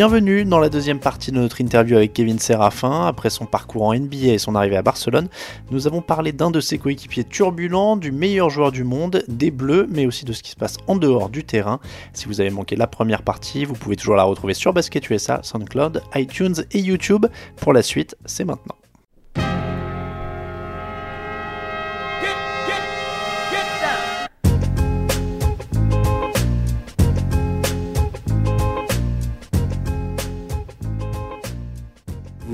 Bienvenue dans la deuxième partie de notre interview avec Kevin Serafin. Après son parcours en NBA et son arrivée à Barcelone, nous avons parlé d'un de ses coéquipiers turbulents, du meilleur joueur du monde, des Bleus, mais aussi de ce qui se passe en dehors du terrain. Si vous avez manqué la première partie, vous pouvez toujours la retrouver sur Basket USA, SoundCloud, iTunes et YouTube. Pour la suite, c'est maintenant.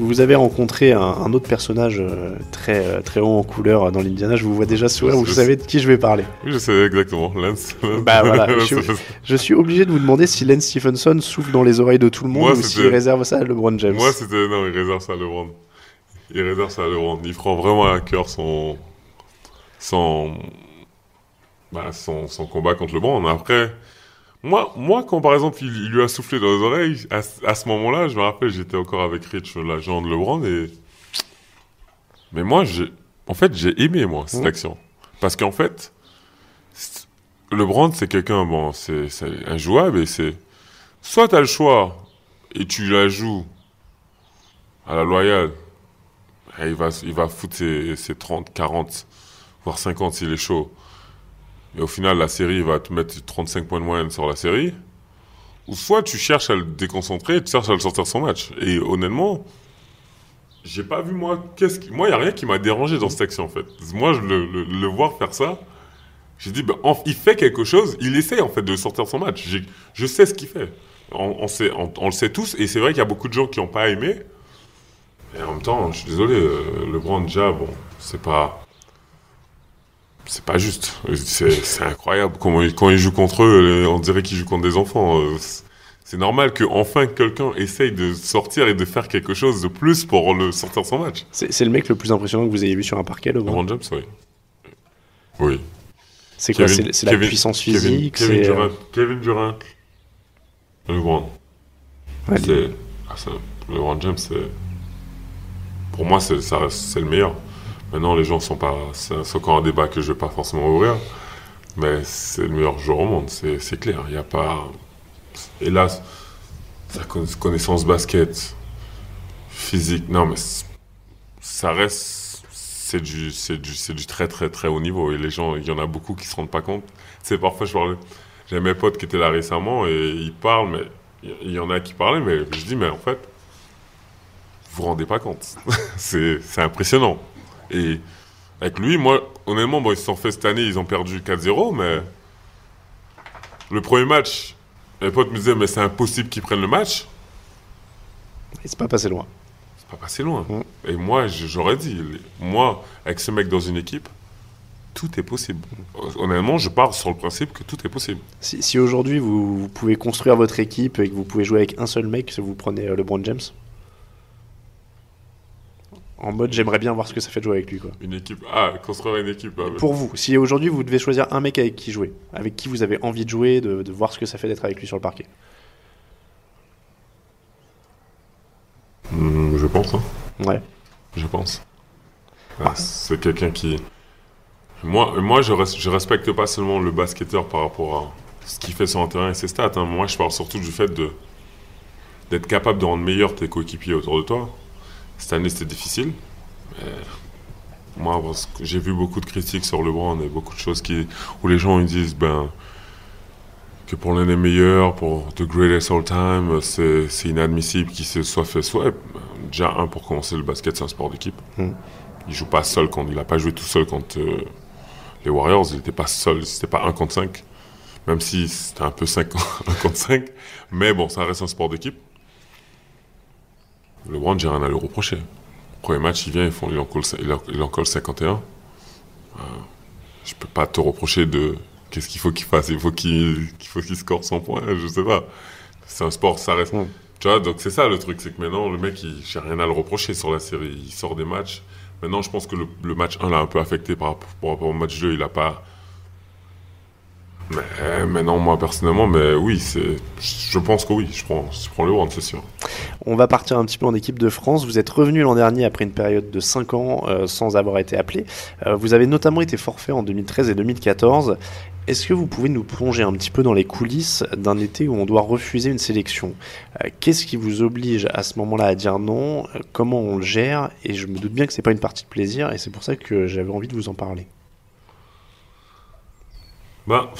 Vous avez rencontré un, un autre personnage euh, très, euh, très haut en couleur dans l'Indiana. Je vous vois déjà sourire, vous savez de qui je vais parler. Oui, je sais exactement. Lance. Bah voilà, je suis, je suis obligé de vous demander si Len Stephenson souffle dans les oreilles de tout le monde Moi, ou s'il réserve ça à LeBron James. Moi, c'était. Non, il réserve ça à LeBron. Il réserve ça à LeBron. Il prend vraiment à cœur son. Son. Bah, son, son combat contre LeBron. Après. Moi, moi, quand par exemple il, il lui a soufflé dans les oreilles, à, ce- à ce moment-là, je me rappelle, j'étais encore avec Rich, l'agent de LeBron, et. Mais moi, j'ai. En fait, j'ai aimé, moi, cette action. Parce qu'en fait. LeBron, c'est quelqu'un, bon, c'est c'est injouable, et c'est. Soit t'as le choix, et tu la joues à la loyale, et il va, il va foutre ses, ses 30, 40, voire 50 s'il est chaud. Et au final, la série va te mettre 35 points de moyenne sur la série. Ou soit tu cherches à le déconcentrer, tu cherches à le sortir son match. Et honnêtement, j'ai pas vu moi. Moi, il n'y a rien qui m'a dérangé dans cette action en fait. Moi, je le, le- voir faire ça, j'ai dit, en- il fait quelque chose, il essaie en fait de sortir son match. Je sais ce qu'il fait. On le sait tous, et c'est vrai qu'il y a beaucoup de gens qui n'ont pas aimé. Et en même temps, je suis désolé, euh, LeBron déjà, bon, c'est pas. C'est pas juste. C'est incroyable. Quand il joue contre eux, euh, on dirait qu'il joue contre des enfants. Euh, c'est- normal que enfin quelqu'un essaye de sortir et de faire quelque chose de plus pour le sortir de son match. C'est le mec le plus impressionnant que vous ayez vu sur un parquet, LeBron. LeBron James, oui. Oui. C'est quoi Kevin- C'est la Kevin- puissance Kevin- physique Kevin, c'est, euh, Durant, Kevin Durant. LeBron. ouais, ah, LeBron James. Pour moi, c'est le meilleur. Maintenant, les gens sont pas. C'est encore un débat que je vais pas forcément ouvrir. Mais c'est le meilleur joueur au monde, c'est clair. Il n'y a pas. Hélas, sa conna- connaissance basket, physique, non, mais ça reste. C'est du, très, très, très haut niveau. Et les gens, il y en a beaucoup qui se rendent pas compte. C'est parfois. J'ai mes potes qui étaient là récemment et ils parlent, mais il y- en a qui parlaient, mais je dis, mais en fait, vous vous rendez pas compte. c'est impressionnant. Et avec lui, moi, honnêtement, bon, ils se sont fait cette année, ils ont perdu 4-0, mais le premier match, mes potes me disaient, mais c'est impossible qu'ils prennent le match. Et c'est pas passé loin. C'est pas passé loin. Mm. Et moi, j'aurais dit, moi, avec ce mec dans une équipe, tout est possible. Honnêtement, je pars sur le principe que tout est possible. Si, si aujourd'hui vous, vous pouvez construire votre équipe et que vous pouvez jouer avec un seul mec, vous prenez euh, LeBron James? En mode j'aimerais bien voir ce que ça fait de jouer avec lui quoi. Une équipe, ah, construire une équipe. ah, Pour vous, si aujourd'hui vous devez choisir un mec avec qui jouer, avec qui vous avez envie de jouer, de, de voir ce que ça fait d'être avec lui sur le parquet. Hmm, je pense, hein. Ouais. je pense. Ah, c'est quelqu'un qui. Moi, moi je, res- je respecte pas seulement le basketteur par rapport à ce qu'il fait sur un terrain et ses stats. hein. Moi, je parle surtout du fait de d'être capable de rendre meilleur tes coéquipiers autour de toi. Cette année, c'était difficile. Mais moi, parce que j'ai vu beaucoup de critiques sur LeBron et beaucoup de choses qui, où les gens ils disent ben, que pour l'un des meilleurs, pour The Greatest All Time, c'est c'est inadmissible qu'il se soit fait soit. Déjà, un, pour commencer, le basket, c'est un sport d'équipe. Mm. Il joue pas seul quand il n'a pas joué tout seul contre euh, les Warriors. Il n'était pas seul, c'était pas 1 contre 5. Même si c'était un peu 5 1 contre 5. Mais bon, ça reste un sport d'équipe. LeBron, j'ai rien à lui reprocher. Premier match, il vient, il, font, il, en colle, il, en, il en colle 51. Euh, je peux pas te reprocher de qu'est-ce qu'il faut qu'il fasse. Il faut qu'il qu'il faut qu'il score 100 points, je sais pas. C'est un sport, ça reste. Mm. Tu vois, donc c'est ça le truc, c'est que maintenant, le mec, j'ai rien à le reprocher sur la série. Il sort des matchs. Maintenant, je pense que le, le match 1 l'a un peu affecté par rapport, par rapport au match 2. Il a pas. Mais maintenant, moi, personnellement, mais oui, c'est. Je pense que oui, je prends, je prends le World, c'est sûr. On va partir un petit peu en équipe de France. Vous êtes revenu l'an dernier après une période de 5 ans euh, sans avoir été appelé. Euh, vous avez notamment été forfait en 2013 et 2014. Est-ce que vous pouvez nous plonger un petit peu dans les coulisses d'un été où on doit refuser une sélection? Euh, Qu'est-ce qui vous oblige à ce moment-là à dire non? Euh, Comment on le gère? Et je me doute bien que c'est pas une partie de plaisir et c'est pour ça que j'avais envie de vous en parler. Bah,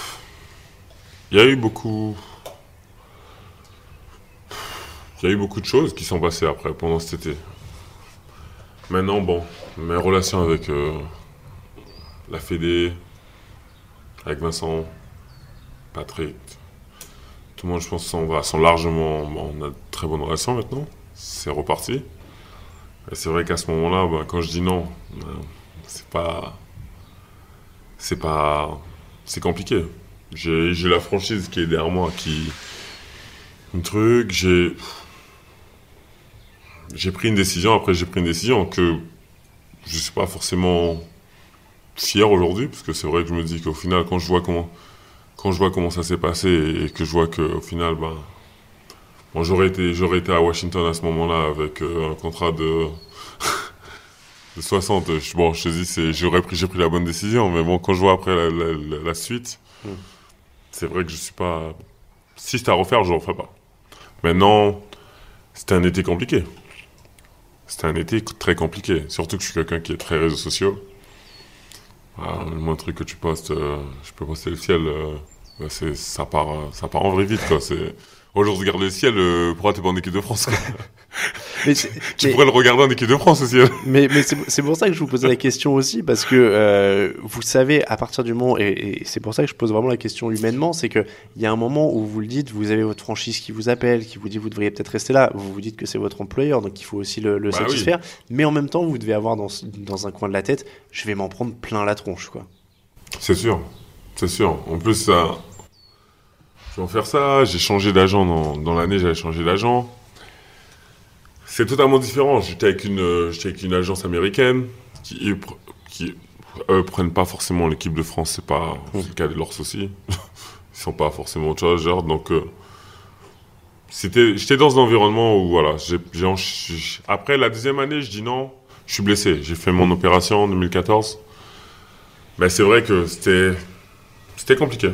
il y a eu beaucoup. Y a eu beaucoup de choses qui sont passées après, pendant cet été. Maintenant, bon, mes relations avec euh, la Fédé, avec Vincent, Patrick, tout le monde, je pense, sont, va, sont largement. on a de très bonnes relations maintenant. C'est reparti. Et c'est vrai qu'à ce moment-là, bah, quand je dis non, bah, c'est pas. C'est pas c'est compliqué. J'ai la franchise qui est derrière moi, qui. Un truc, j'ai. J'ai pris une décision, après j'ai pris une décision que je suis pas forcément fier aujourd'hui, parce que c'est vrai que je me dis qu'au final, quand je vois comment, quand je vois comment ça s'est passé et que je vois qu'au final, ben, j'aurais été, été à Washington à ce moment-là avec euh, un contrat de 60. Je- Bon, je te dis, j'aurais pris, j'ai pris la bonne décision, mais bon, quand je vois après la, la- la- la suite, Mm. c'est vrai que je suis pas. Si c'était à refaire, je ne referais pas. Maintenant, c'était un été compliqué. C'était un été très compliqué. Surtout que je suis quelqu'un qui est très réseaux sociaux. Ah, le moins truc que tu postes, euh, je peux poster le ciel, euh, bah, ça, part, euh, ça part en vrai vite. Quoi. C'est... Aujourd'hui, regarde le ciel, euh, pourquoi t'es pas en équipe de France quoi Mais, c'est- Tu mais- pourrais le regarder en équipe de France, ciel. Mais, mais c'est pour ça que je vous posais la question aussi, parce que euh, vous savez, à partir du moment, et, et c'est pour ça que je pose vraiment la question humainement, c'est qu'il y a un moment où vous le dites, vous avez votre franchise qui vous appelle, qui vous dit vous devriez peut-être rester là, vous vous dites que c'est votre employeur, donc il faut aussi le, le Bah satisfaire, mais en même temps, vous devez avoir dans, dans un coin de la tête, je vais m'en prendre plein la tronche, quoi. C'est sûr, c'est sûr. En plus, ça, je vais faire ça. J'ai changé d'agent dans, dans l'année, j'avais changé d'agent. C'est totalement différent. J'étais avec une, euh, avec une agence américaine qui, qui eux, prennent pas forcément l'équipe de France. C'est pas le cas de l'Ors aussi. Ils sont pas forcément genre. Donc, euh, j'étais dans un environnement où voilà. Après la deuxième année, je dis non. Je suis blessé. J'ai fait mon opération en 2014. Ben, c'est vrai que c'était compliqué.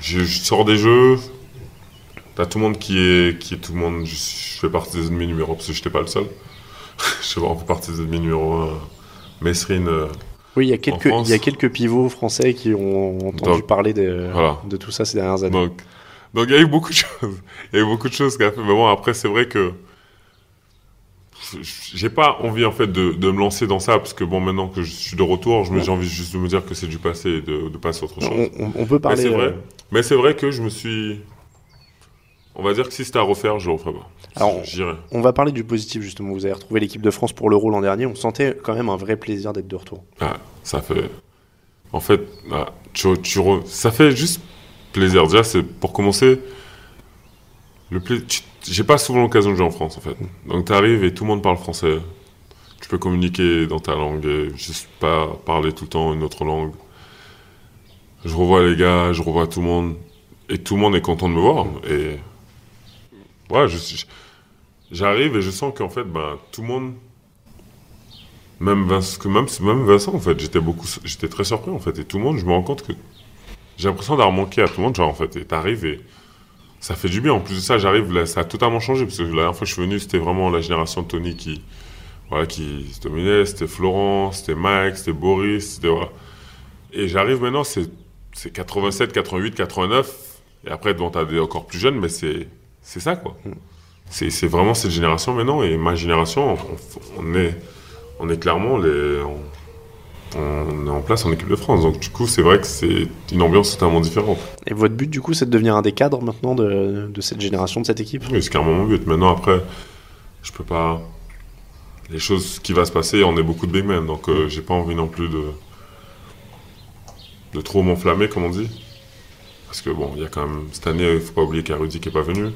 Je, je sors des jeux, t'as tout le monde qui est qui est tout le monde. Je, je fais partie des ennemis numéro parce que j'étais pas le seul. je fait partie des ennemis numéro un. Mesrine, euh, Oui, il y a quelques, France. il y a quelques pivots français qui ont entendu Donc, parler de, voilà. de tout ça ces dernières années. Donc, donc il y a eu beaucoup de choses. Il y a eu beaucoup de choses qu'a fait. Mais bon, après, c'est vrai que j'ai pas envie en fait de, de me lancer dans ça parce que bon, maintenant que je suis de retour, j'ai envie juste de me dire que c'est du passé et de, de passer à autre chose. on, on- on peut parler. c'est vrai. Mais c'est vrai que je me suis. On va dire que si c'était à refaire, je le referais pas. Alors. On va parler du positif justement. Vous avez retrouvé l'équipe de France pour l'Euro l'an dernier. On sentait quand même un vrai plaisir d'être de retour. Ah, ça fait. En fait, ah, tu, tu re- ça fait juste plaisir. Déjà, c'est pour commencer. Le pla- J'ai pas souvent l'occasion de jouer en France, en fait. Donc, tu arrives et tout le monde parle français. Tu peux communiquer dans ta langue et juste pas parler tout le temps une autre langue. Je revois les gars, je revois tout le monde. Et tout le monde est content de me voir. Et. Ouais. J'arrive et je sens qu'en fait, ben, tout le monde. Même Vincent, même, même Vincent, en fait, j'étais beaucoup, j'étais très surpris, en fait. Et tout le monde, je me rends compte que j'ai l'impression d'avoir manqué à tout le monde, genre, en fait. Et t'arrives et ça fait du bien. En plus de ça, j'arrive, ça a totalement changé. Parce que la dernière fois que je suis venu, c'était vraiment la génération de Tony qui, voilà, qui dominait. C'était Florent, c'était Mike, c'était Boris. Et j'arrive maintenant, c'est, c'est 87, 88, 89. Et après, bon, t'as des encore plus jeunes, mais c'est, c'est ça, quoi. C'est, c'est vraiment cette génération maintenant. Et ma génération, on, on est, on est clairement les, on, on est en place en équipe de France. Donc du coup, c'est vrai que c'est une ambiance totalement différente. Et votre but, du coup, c'est de devenir un des cadres maintenant de, de cette génération, de cette équipe? Oui, c'est clairement mon but. Maintenant, après, je peux pas. Les choses qui va se passer, on est beaucoup de big men, donc euh, j'ai pas envie non plus de de trop m'enflammer, comme on dit. Parce que bon, il y a quand même cette année, il faut pas oublier qu'il qui est pas venu.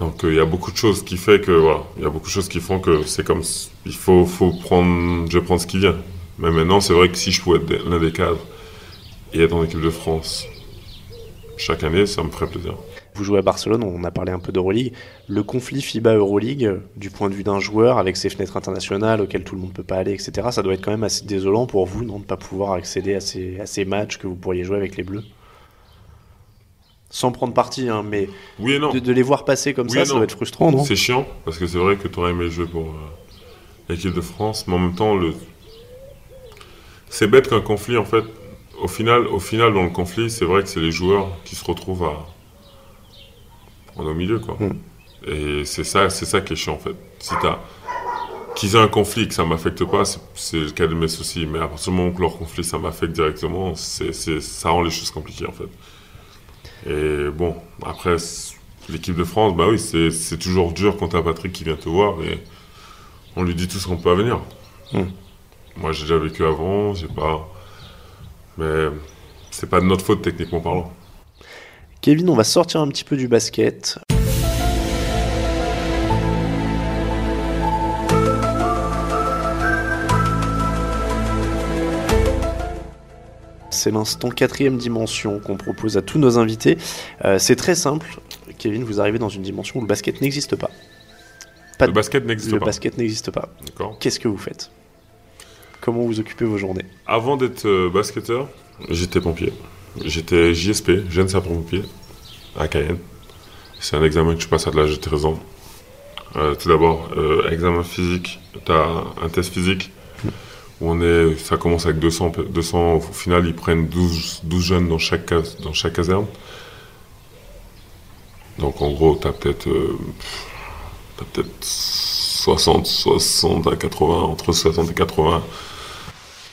Donc euh, il y a beaucoup de choses qui fait que voilà, il y a beaucoup de choses qui font que c'est comme il faut faut prendre, je prendre ce qui vient. Mais maintenant, c'est vrai que si je pouvais être l'un des cadres et être en équipe de France chaque année, ça me ferait plaisir. Vous jouez à Barcelone, on a parlé un peu d'Euroleague. Le conflit FIBA-Euroleague, du point de vue d'un joueur, avec ses fenêtres internationales auxquelles tout le monde ne peut pas aller, etc., ça doit être quand même assez désolant pour vous, non, de ne pas pouvoir accéder à ces, à ces matchs que vous pourriez jouer avec les Bleus? Sans prendre parti, hein, mais Oui et non. de, de les voir passer comme Oui ça, ça doit être frustrant, non? C'est chiant, parce que c'est vrai que tu aurais aimé jouer pour euh, l'équipe de France, mais en même temps, le... c'est bête qu'un conflit, en fait, au final, au final, dans le conflit, c'est vrai que c'est les joueurs qui se retrouvent à... au milieu, quoi. Mm. Et c'est ça, c'est ça qui est chiant, en fait. Si t'as... Qu'ils aient un conflit, que ça m'affecte pas, c'est- le cas de mes soucis. Mais à partir du moment que leur conflit, ça m'affecte directement, c'est, c'est- ça rend les choses compliquées, en fait. Et bon, après, l'équipe de France, bah oui, c'est, c'est toujours dur quand t'as Patrick qui vient te voir et on lui dit tout ce qu'on peut à venir. Mm. Moi, j'ai déjà vécu avant, j'ai pas. Mais c'est pas de notre faute, techniquement parlant. Kevin, on va sortir un petit peu du basket. C'est l'instant quatrième dimension qu'on propose à tous nos invités. Euh, c'est très simple. Kevin, vous arrivez dans une dimension où le basket n'existe pas. Pas le de- basket n'existe le pas. basket n'existe pas. D'accord. Qu'est-ce que vous faites? Comment vous occupez vos journées? Avant d'être euh, basketteur, j'étais pompier. J'étais JSP, jeune sapeur-pompier, à Cayenne. C'est un examen que tu passes à l'âge de 13 ans. Euh, tout d'abord, euh, examen physique, tu as un test physique ça commence avec 200, pe- 200 au final ils prennent 12, 12 jeunes dans chaque, caserne. Donc en gros, tu as peut-être euh, t'as peut-être 60, 60 à 80, entre 60 et 80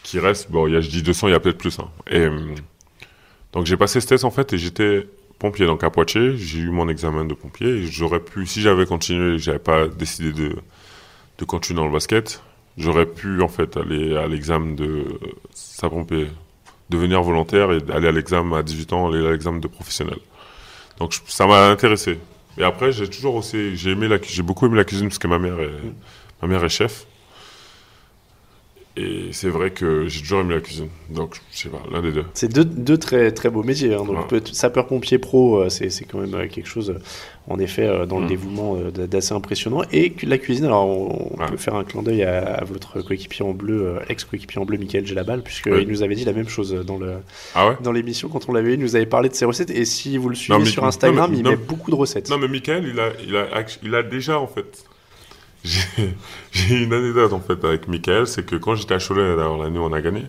qui restent. Bon, y a, je dis 200, il y a peut-être plus. hein. Euh, donc j'ai passé ce test en fait et j'étais pompier donc à Poitiers. J'ai eu mon examen de pompier. J'aurais pu, si j'avais continué, j'avais pas décidé de, de continuer dans le basket, j'aurais pu en fait aller à l'examen de sapeur-pompier, devenir volontaire et aller à l'examen à 18 ans, aller à l'examen de professionnel. Donc ça m'a intéressé. Et après, j'ai toujours aussi, j'ai aimé la, j'ai beaucoup aimé la cuisine parce que ma mère ma mère est chef. Et c'est vrai que j'ai toujours aimé la cuisine. Donc, je sais pas, l'un des deux. C'est deux, deux très, très beaux métiers. hein. Donc, Ouais. sapeur-pompier pro, euh, c'est c'est quand même euh, quelque chose, euh, en effet, dans le Mm. dévouement d'assez impressionnant. Et la cuisine, alors on, Ouais. peut faire un clin d'œil à, à votre coéquipier en bleu, ex-coéquipier en bleu, Michael Gelabal, puisqu'il Oui. nous avait dit la même chose dans le Ah ouais? dans l'émission quand on l'avait eu. Il nous avait parlé de ses recettes. Et si vous le suivez mais- sur Instagram, non, mais- il non. met beaucoup de recettes. Non, mais Michael, il a, il a, il a déjà, en fait. J'ai une anecdote, en fait, avec Michael. C'est que quand j'étais à Cholet, d'ailleurs, l'année où on a gagné,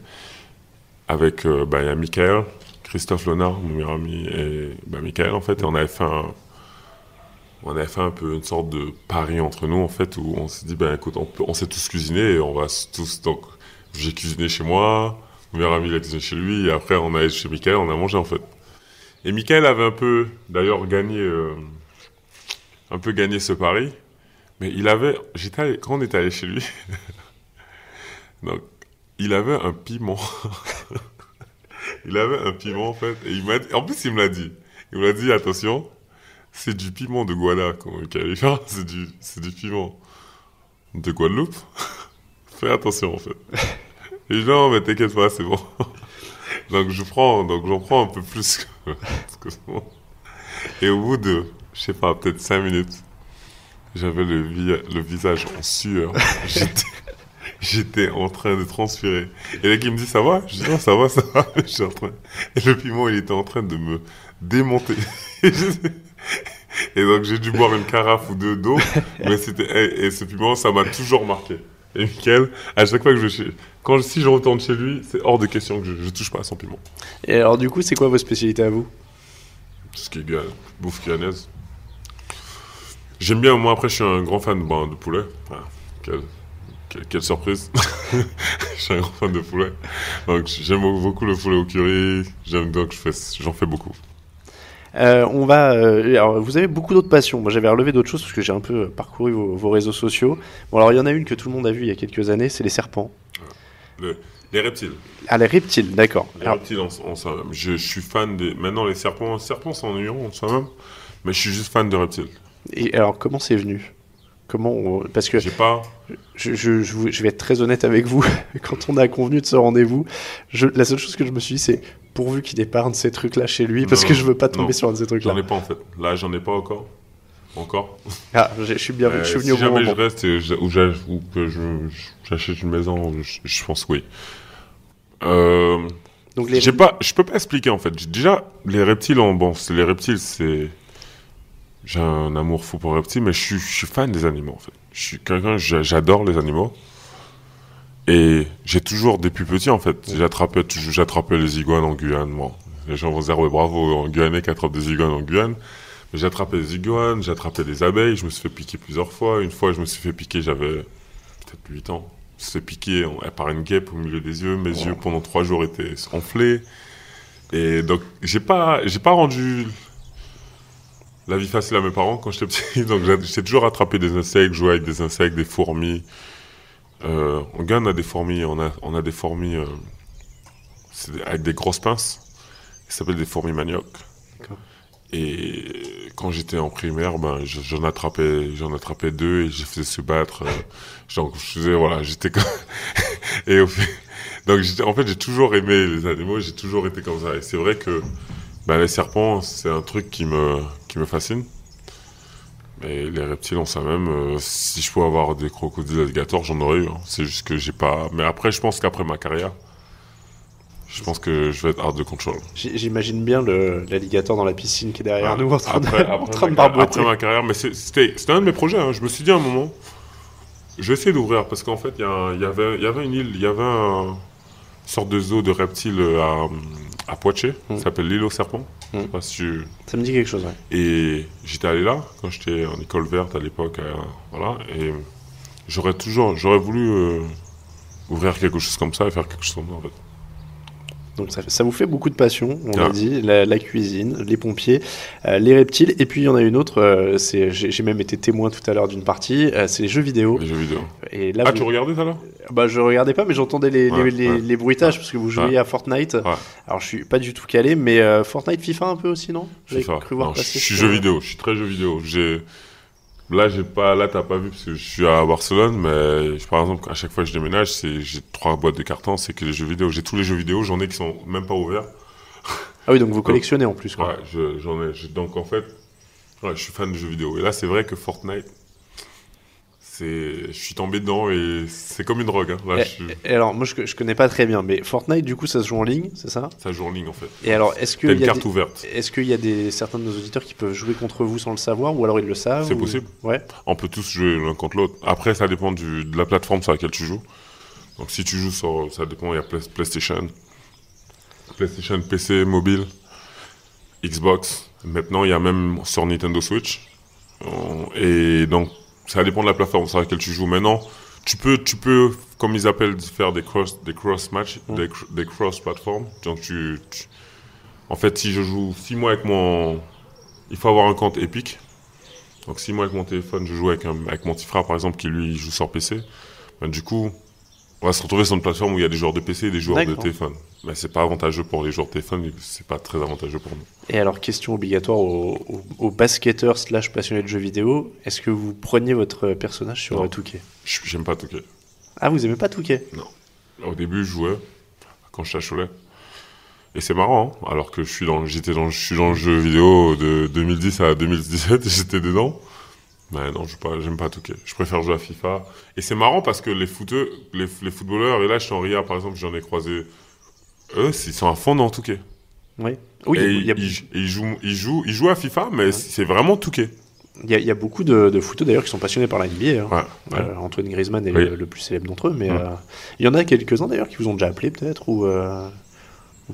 avec, euh, bah, y a Michael, Christophe Léonard, mon meilleur ami, et bah, Michael, en fait, et on avait fait un. On avait fait un peu une sorte de pari entre nous, en fait, où on s'est dit, ben écoute, on, on sait tous cuisiner et on va tous. Donc, j'ai cuisiné chez moi, mon meilleur ami il a cuisiné chez lui, et après, on allé chez Michael, on a mangé, en fait. Et Michael avait un peu, d'ailleurs, gagné. euh, un peu gagné ce pari. Mais il avait, j'étais quand on était allé chez lui, donc, il avait un piment. il avait un piment, en fait. Et il m'a en plus, il me l'a dit. Il me l'a dit, attention, c'est du piment de Guada. C'est du, c'est du piment de Guadeloupe. Fais attention, en fait. Et je dis, non, mais t'inquiète pas, c'est bon. donc, je prends, donc, j'en prends un peu plus que, que. Et au bout de, je sais pas, peut-être cinq minutes, j'avais le, vi- le visage en sueur. J'étais, en train de transpirer. Et là, qui me dit, ça va? Je dis, non, ça va, ça va. En train... Et le piment, il était en train de me démonter. Et, donc, j'ai dû boire une carafe ou deux d'eau. Mais c'était, et, et ce piment, ça mà toujours marqué. Et Mickaël, à chaque fois que je chez, quand si je retourne chez lui, c'est hors de question que je, je touche pas à son piment. Et alors, du coup, c'est quoi vos spécialités à vous? Tout ce qui est gua- bouffe guyanaise. J'aime bien, moi après je suis un grand fan de, ben, de poulet. Ah, quelle, quelle, quelle surprise. je suis un grand fan de poulet. Donc j'aime beaucoup le poulet au curry. J'aime donc je fais, j'en fais beaucoup. Euh, on va. euh, alors, vous avez beaucoup d'autres passions. Moi, j'avais relevé d'autres choses parce que j'ai un peu euh, parcouru vos, vos réseaux sociaux. Bon, alors, il y en a une que tout le monde a vue il y a quelques années, c'est les serpents. Les Les reptiles. Ah, les reptiles, d'accord. Les Alors, reptiles en soi-même. Je, je suis fan des. Maintenant, les serpents, serpents sont ennuyants en soi-même. Mais je suis juste fan de reptiles. Et alors, comment c'est venu? Comment on- Parce que J'ai pas. je, je- je je vais être très honnête avec vous. Quand on a convenu de ce rendez-vous, je- la seule chose que je me suis dit, c'est pourvu qu'il de ces trucs-là chez lui, parce Non, que je veux pas tomber non. sur un de ces trucs-là. J'en ai pas en fait. Là, j'en ai pas encore. Encore. Ah, je je suis bien, Euh, je suis si venu au bon jamais je reste je- ou, que je- je- j'achète une maison, je, je pense oui. Euh, Donc les pas, je peux pas expliquer en fait. Déjà, les reptiles, en, bon, les reptiles, c'est, j'ai un amour fou pour les reptiles, mais je suis, je suis fan des animaux en fait. Je suis quelqu'un, j'a- j'adore les animaux. Et j'ai toujours, depuis petit en fait, j'attrapais, les iguanes en Guyane. Bon, les gens vont se dire, ouais, bravo, en Guyanais qui attrape des iguanes en Guyane. Mais J'attrapais des iguanes, j'attrapais des abeilles, je me suis fait piquer plusieurs fois. Une fois, je me suis fait piquer, j'avais peut-être 8 ans. Je me suis fait piquer par une guêpe au milieu des yeux. Mes yeux, pendant 3 jours, étaient enflés. Et donc, j'ai pas, j'ai pas rendu la vie facile à mes parents quand j'étais petit. Donc, j'ai j'ai toujours attrapé des insectes, joué avec des insectes, des fourmis. Euh, en Guyane, on a des fourmis, on a, on a des fourmis euh, avec des grosses pinces. Ça s'appelle des fourmis manioc. Et quand j'étais en primaire, ben, je- j'en attrapais, j'en attrapais deux et je les faisais se battre. euh, donc, je faisais, voilà, j'étais comme... et au fait- donc, j'étais- en fait, j'ai toujours aimé les animaux, j'ai toujours été comme ça. Et c'est vrai que ben, les serpents, c'est un truc qui me, qui me fascine. Mais les reptiles, on sait même, euh, si je pouvais avoir des crocodiles alligators, j'en aurais eu. hein. C'est juste que j'ai pas. Mais après, je pense qu'après ma carrière, je pense que je vais être hard de control. J'imagine bien l'alligator dans la piscine qui est derrière Ah, nous en train de, après, en après train de ma, carrière- barboter. après ma carrière, mais c'était un de mes projets. hein. Je me suis dit à un moment, je vais essayer d'ouvrir parce qu'en fait, il y, avait, y avait une île, il y avait un- une sorte de zoo de reptiles à, à Poitiers, Mm. ça s'appelle l'île aux serpents. Mm. Je sais pas si tu- Ça me dit quelque chose, ouais. Et j'étais allé là quand j'étais en école verte à l'époque, euh, voilà. Et j'aurais toujours, j'aurais voulu euh, ouvrir quelque chose comme ça et faire quelque chose comme ça en fait. Donc ça, ça vous fait beaucoup de passion, on Ah. l'a dit, la, la cuisine, les pompiers, euh, les reptiles, et puis il y en a une autre, euh, c'est- j'ai j'ai même été témoin tout à l'heure d'une partie, euh, c'est les jeux vidéo. Les jeux vidéo. Et là, Ah, vous- tu regardais ça là? Bah, je regardais pas, mais j'entendais les, les- Ouais, les- ouais. les bruitages, parce que vous jouiez à Fortnite. Alors je suis pas du tout calé, mais Fortnite, FIFA un peu aussi, non? FIFA. cru voir Non, je passer suis sur- jeu vidéo, je suis très jeu vidéo. J'ai là j'ai pas là t'as pas vu parce que je suis à Barcelone mais je- par exemple à chaque fois que je déménage c'est j'ai trois boîtes de cartons c'est que les jeux vidéo. J'ai tous les jeux vidéo j'en ai qui sont même pas ouverts. Ah oui, donc vous collectionnez en plus, quoi. ouais je- j'en ai. Donc en fait ouais, je suis fan de jeux vidéo. Et là c'est vrai que Fortnite je suis tombé dedans et c'est comme une drogue hein. là Et- je suis- Et alors, moi je, je connais pas très bien, mais Fortnite, du coup, ça se joue en ligne, c'est ça? Ça joue en ligne en fait Et alors, est-ce t'as qu'il une y a carte des... ouverte Est-ce qu'il y a des, certains de nos auditeurs qui peuvent jouer contre vous sans le savoir, ou alors ils le savent C'est ou- possible. Ouais. On peut tous jouer l'un contre l'autre. Après, ça dépend du, de la plateforme sur laquelle tu joues. Donc, si tu joues sur. Ça dépend, il y a Play- PlayStation. PlayStation, PC, mobile, Xbox. Maintenant, il y a même sur Nintendo Switch. Et donc, ça dépend de la plateforme sur laquelle tu joues. Maintenant, tu peux, tu peux comme ils appellent, faire des cross, des cross match, des, cr- des cross platforms. Donc, tu, tu- En fait, si je joue. Si moi, avec mon. Il faut avoir un compte Epic. Donc si moi avec mon téléphone je joue avec, un, avec mon petit frère par exemple qui lui joue sur PC, ben, du coup on va se retrouver sur une plateforme où il y a des joueurs de PC et des joueurs de téléphone. Mais c'est pas avantageux pour les joueurs de téléphone, c'est pas très avantageux pour nous. Et alors, question obligatoire aux, aux- aux basketteurs slash passionnés de jeux vidéo, est-ce que vous preniez votre personnage sur Non. Touquet? Je- J'aime pas Touquet. Ah, vous aimez pas Touquet? Au début je jouais quand à Cholet. Et c'est marrant, hein, alors que je suis dans, j'étais dans, je suis dans le jeu vidéo de 2010 à 2017 et j'étais dedans. Mais non, je j'aime pas Touquet. Je préfère jouer à FIFA. Et c'est marrant parce que les footeux, les, les footballeurs, et là je suis en RIA par exemple, j'en ai croisé, eux, ils sont à fond dans Touquet. Oui. Oui, et il y, a- ils, ils jouent, ils, jouent, ils jouent à FIFA, mais c'est vraiment Touquet. il y a- il y a beaucoup de, de footeux d'ailleurs qui sont passionnés par la NBA. hein. Ouais, ouais. Euh, Antoine Griezmann est Oui. le, le plus célèbre d'entre eux, mais euh, il y en a quelques-uns d'ailleurs qui vous ont déjà appelé peut-être, ou, euh,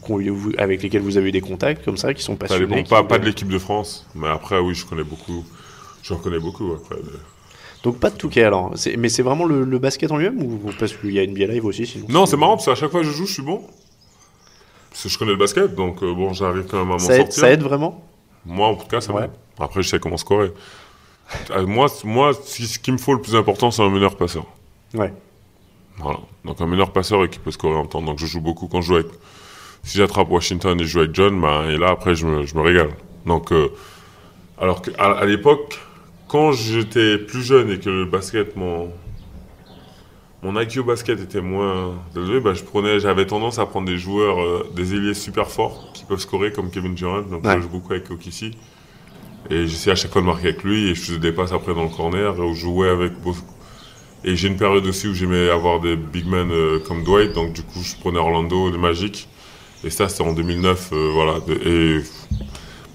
ou avec lesquels vous avez eu des contacts comme ça, qui sont passionnés. qui pas, voulaient- pas de l'équipe de France, mais après, oui, je connais beaucoup. J'en connais beaucoup après. mais- Donc pas de Touquet alors. Mais c'est vraiment le, le basket en lui-même ou parce qu'il y a une NBA Live aussi sinon Non, c'est marrant parce qu'à chaque fois que je joue, je suis bon. Parce que je connais le basket, donc euh, bon, j'arrive quand même à m'en Ça aide, sortir. ça aide vraiment? Moi, en tout cas, ça Ouais. m'aide. Après, je sais comment scorer. Euh, moi, moi, ce qu'il me faut le plus important, c'est un meneur passeur. Ouais. Voilà. Donc un meilleur passeur et qui peut scorer en temps. Donc je joue beaucoup quand je joue avec. Si j'attrape Washington et je joue avec John, ben, et là après je me, je me régale. Donc euh, alors qu'à à, l'époque, quand j'étais plus jeune et que le basket, mon mon IQ basket était moins élevé, je prenais, j'avais tendance à prendre des joueurs, euh, des ailiers super forts qui peuvent scorer comme Kevin Durant. Donc Ouais. je joue beaucoup avec Okici. Et j'essayais à chaque fois de marquer avec lui et je faisais des passes après dans le corner où je jouais avec beaucoup. Et j'ai une période aussi où j'aimais avoir des big men euh, comme Dwight, donc du coup je prenais Orlando, le Magic. Et ça c'était en 2009, euh, voilà. Et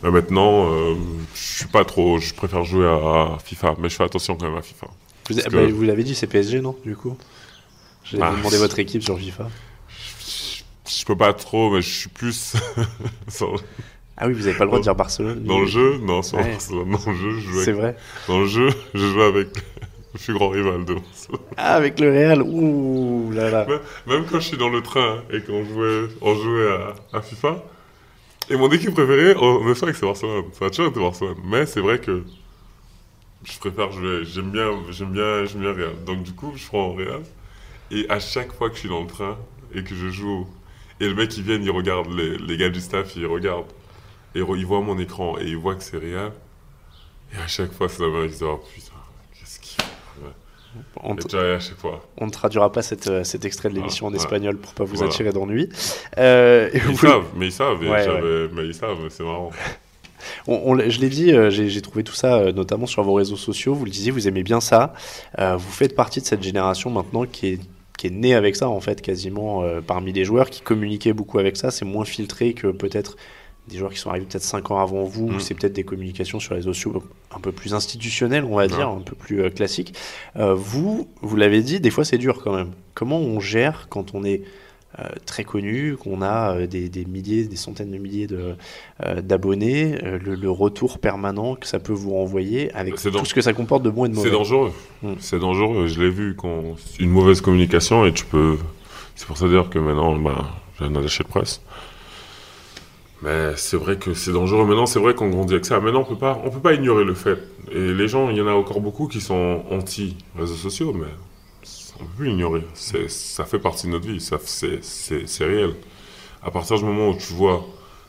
mais maintenant, euh, je suis pas trop, je préfère jouer à, à FIFA, mais je fais attention quand même à FIFA. Vous, bah, vous l'avez dit, c'est PSG, non Du coup? J'allais Ah. vous demander votre équipe sur FIFA. Je, je peux pas trop, mais je suis plus sur- Ah oui, vous n'avez pas le droit de dire Barcelone. dans le jeu. Non, sur- Ouais. sur- dans le jeu, je joue C'est vrai. dans le jeu, je joue avec le plus grand rival de Barcelone. Ah, avec le Real, ouh là là. Même, même quand je suis dans le train et qu'on jouait, on jouait à, à FIFA, et mon équipe préférée, on est sûr que c'est Barcelone. Ça a toujours été Barcelone. Mais c'est vrai que je préfère jouer. J'aime bien, j'aime bien, j'aime bien Real. Donc du coup, je prends Real. Et à chaque fois que je suis dans le train et que je joue, et le mec il vient, il regarde les, gars du staff, il regarde, et re- il voit mon écran et il voit que c'est Real. Et à chaque fois, c'est la même, oh putain, On, à chaque fois. ne traduira pas cette, euh, cet extrait de l'émission en Voilà. espagnol pour pas vous Voilà. attirer d'ennui. Euh, Ils vous- savent, mais ils savent, Ouais, ouais. mais ils savent, c'est marrant. On- on l'a- je l'ai dit, euh, j'ai trouvé tout ça euh, notamment sur vos réseaux sociaux. Vous le disiez, vous aimez bien ça. Euh, vous faites partie de cette génération maintenant qui est, qui est née avec ça, en fait, quasiment parmi les joueurs qui communiquaient beaucoup avec ça. C'est moins filtré que peut-être des joueurs qui sont arrivés peut-être 5 ans avant vous. Mm. C'est peut-être des communications sur les réseaux sociaux un peu plus institutionnelles, on va dire, un peu plus euh, classiques. Euh, vous, vous l'avez dit, des fois c'est dur quand même. Comment on gère quand on est euh, très connu, qu'on a des, des milliers, des centaines de milliers de, d'abonnés, euh, le, le retour permanent que ça peut vous renvoyer avec C'est tout ce que ça comporte de bon et de C'est mauvais. dangereux. Mm. C'est dangereux. Je l'ai vu quand une mauvaise communication et tu peux. C'est pour ça dire que maintenant, bah, j'ai un attaché de presse. C'est vrai que c'est dangereux. Maintenant, c'est vrai qu'on grandit avec ça. Maintenant, on peut pas, on peut pas ignorer le fait. Et les gens, il y en a encore beaucoup qui sont anti réseaux sociaux, mais on peut plus l'ignorer. C'est, ça fait partie de notre vie. Ça, c'est, réel. À partir du moment où tu vois,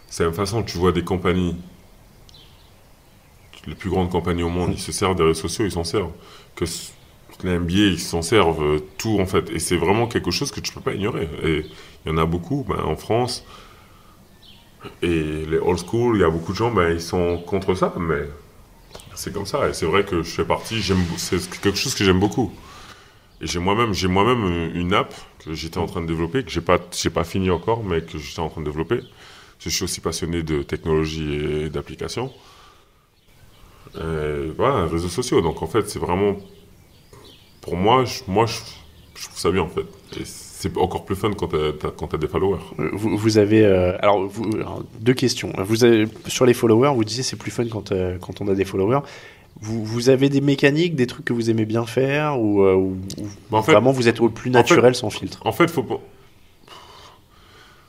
c'est la même façon tu vois des compagnies, les plus grandes compagnies au monde, ils se servent des réseaux sociaux, ils s'en servent. Que les NBA, ils s'en servent euh, tout en fait. Et c'est vraiment quelque chose que tu peux pas ignorer. Et il y en a beaucoup ben, en France. Et les old school, il y a beaucoup de gens, ben, ils sont contre ça, mais c'est comme ça. Et c'est vrai que je fais partie, c'est quelque chose que j'aime beaucoup. Et j'ai moi-même, j'ai moi-même une app que j'étais en train de développer, que j'ai pas, j'ai pas fini encore, mais que j'étais en train de développer. Je suis aussi passionné de technologie et d'applications. Euh, voilà, réseaux sociaux. Donc en fait, c'est vraiment, pour moi, je, moi, je, je trouve ça bien en fait. C'est encore plus fun quand t'as, quand t'as des followers. Euh, Vous, vous avez euh, alors, vous, alors, deux questions. Vous avez, sur les followers, vous disiez c'est plus fun quand, euh, quand on a des followers. Vous, vous avez des mécaniques, des trucs que vous aimez bien faire ou, euh, Bah, en fait- vraiment vous êtes au plus en fait- naturel sans filtre? En fait, faut pas.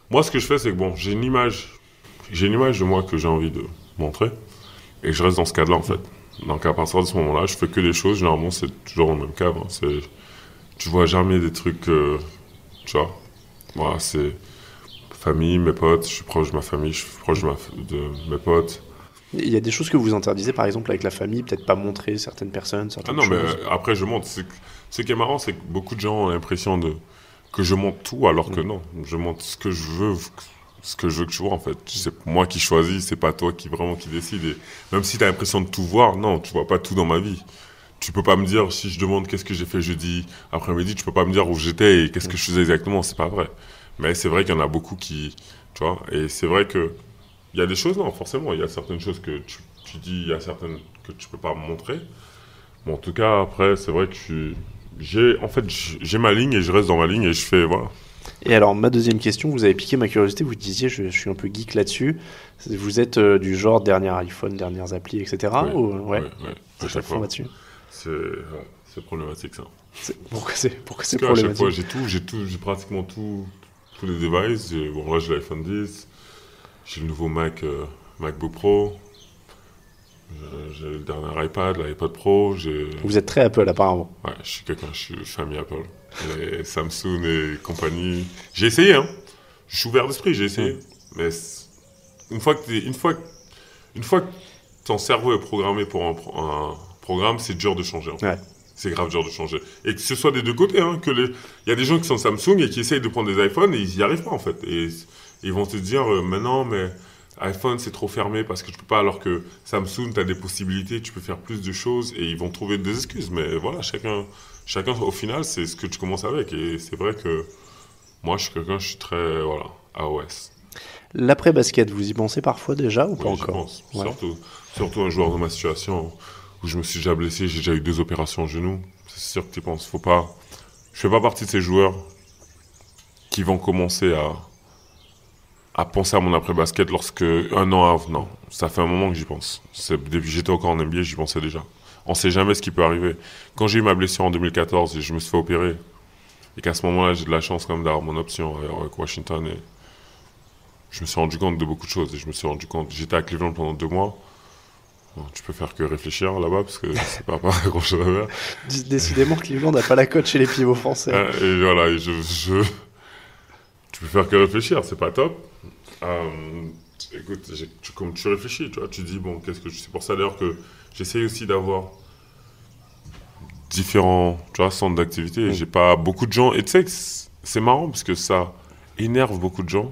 Moi, ce que je fais, c'est que bon, j'ai une image, j'ai une image de moi que j'ai envie de montrer, et je reste dans ce cadre-là, en fait. Donc, à partir de ce moment-là, je fais que des choses. Généralement, c'est toujours dans le même cadre. hein. C'est, tu vois jamais des trucs, euh, tu vois. Voilà, c'est famille, mes potes. Je suis proche de ma famille, je suis proche de, ma f- de mes potes. Il y a des choses que vous interdisez, par exemple avec la famille, peut-être pas montrer certaines personnes, Ah certaines non, mais choses. après, je que- Ce qui est marrant, c'est que beaucoup de gens ont l'impression de que je monte tout, alors que non. Je monte ce que je veux, ce que je veux que tu vois, en fait. C'est moi qui choisis, c'est pas toi qui vraiment qui décide. Et même si tu as l'impression de tout voir, non, tu vois pas tout dans ma vie. Tu peux pas me dire, si je demande qu'est-ce que j'ai fait jeudi après-midi, tu peux pas me dire où j'étais et qu'est-ce que je faisais exactement, c'est pas vrai. Mais c'est vrai qu'il y en a beaucoup qui, tu vois, et c'est vrai que il y a des choses, non, forcément, il y a certaines choses que tu, tu dis, il y a certaines que tu peux pas me montrer. Bon, en tout cas, après, c'est vrai que j'ai, en fait, j'ai ma ligne et je reste dans ma ligne et je fais, voilà. Et alors, ma deuxième question, vous avez piqué ma curiosité, vous disiez, je, je suis un peu geek là-dessus. Vous êtes euh, du genre dernier iPhone, dernières applis, etc. Oui. ou- ouais, Ouais, à chaque fois. là-dessus. C'est, ouais, problématique, ça. Pourquoi c'est c'est Parce qu'à chaque problématique? fois, j'ai tout, j'ai tout, j'ai pratiquement tout, tous les devices. Bon, là, j'ai l'iPhone 10, j'ai le nouveau Mac, euh, MacBook Pro. Euh, J'ai le dernier iPad, l'iPod Pro. Vous êtes très Apple apparemment. Ouais, je suis quelqu'un, je suis famille Apple. Et Samsung et compagnie. J'ai essayé, hein. Je suis ouvert d'esprit, j'ai essayé. Mais une fois que une fois, une fois que ton cerveau est programmé pour un programme, c'est dur de changer. en fait. Ouais. C'est grave dur de changer. Et que ce soit des deux côtés, hein, que les, il y a des gens qui sont Samsung et qui essayent de prendre des iPhones et ils n'y arrivent pas en fait. Et ils vont te dire, euh, mais non, mais iPhone c'est trop fermé parce que je peux pas, alors que Samsung, tu as des possibilités, tu peux faire plus de choses et ils vont trouver des excuses. Mais voilà, chacun, chacun au final, c'est ce que tu commences avec. Et c'est vrai que moi, je suis quelqu'un, je suis très, voilà, AOS. L'après-basket, vous y pensez parfois déjà ou pas Oui, encore pense. Ouais. Surtout, surtout un joueur de ma situation où je me suis déjà blessé, j'ai déjà eu deux opérations au genou. C'est sûr que tu penses. Faut pas. Je fais pas partie de ces joueurs qui vont commencer à penser à mon après-basket lorsque un an avant. Non, ça fait un moment que j'y pense. Depuis j'étais encore en NBA, j'y pensais déjà. On sait jamais ce qui peut arriver. Quand j'ai eu ma blessure en 2014 et je me suis fait opérer, et qu'à ce moment-là, j'ai de la chance quand même d'avoir mon option avec Washington je me suis rendu compte de beaucoup de choses je me suis rendu compte. J'étais à Cleveland pendant deux mois. Bon, tu peux faire que réfléchir là-bas parce que c'est pas, pas grand chose à faire. Décidément, Cleveland n'a pas la cote chez les pivots français. Euh, et voilà, je, je- tu peux faire que réfléchir, c'est pas top. Euh, écoute, tu, comme tu réfléchis, tu vois, tu dis bon, qu'est-ce que je- c'est pour ça d'ailleurs que j'essaye aussi d'avoir différents, tu vois, centres d'activité. Mm. J'ai pas beaucoup de gens et tu sais c'est marrant parce que ça énerve beaucoup de gens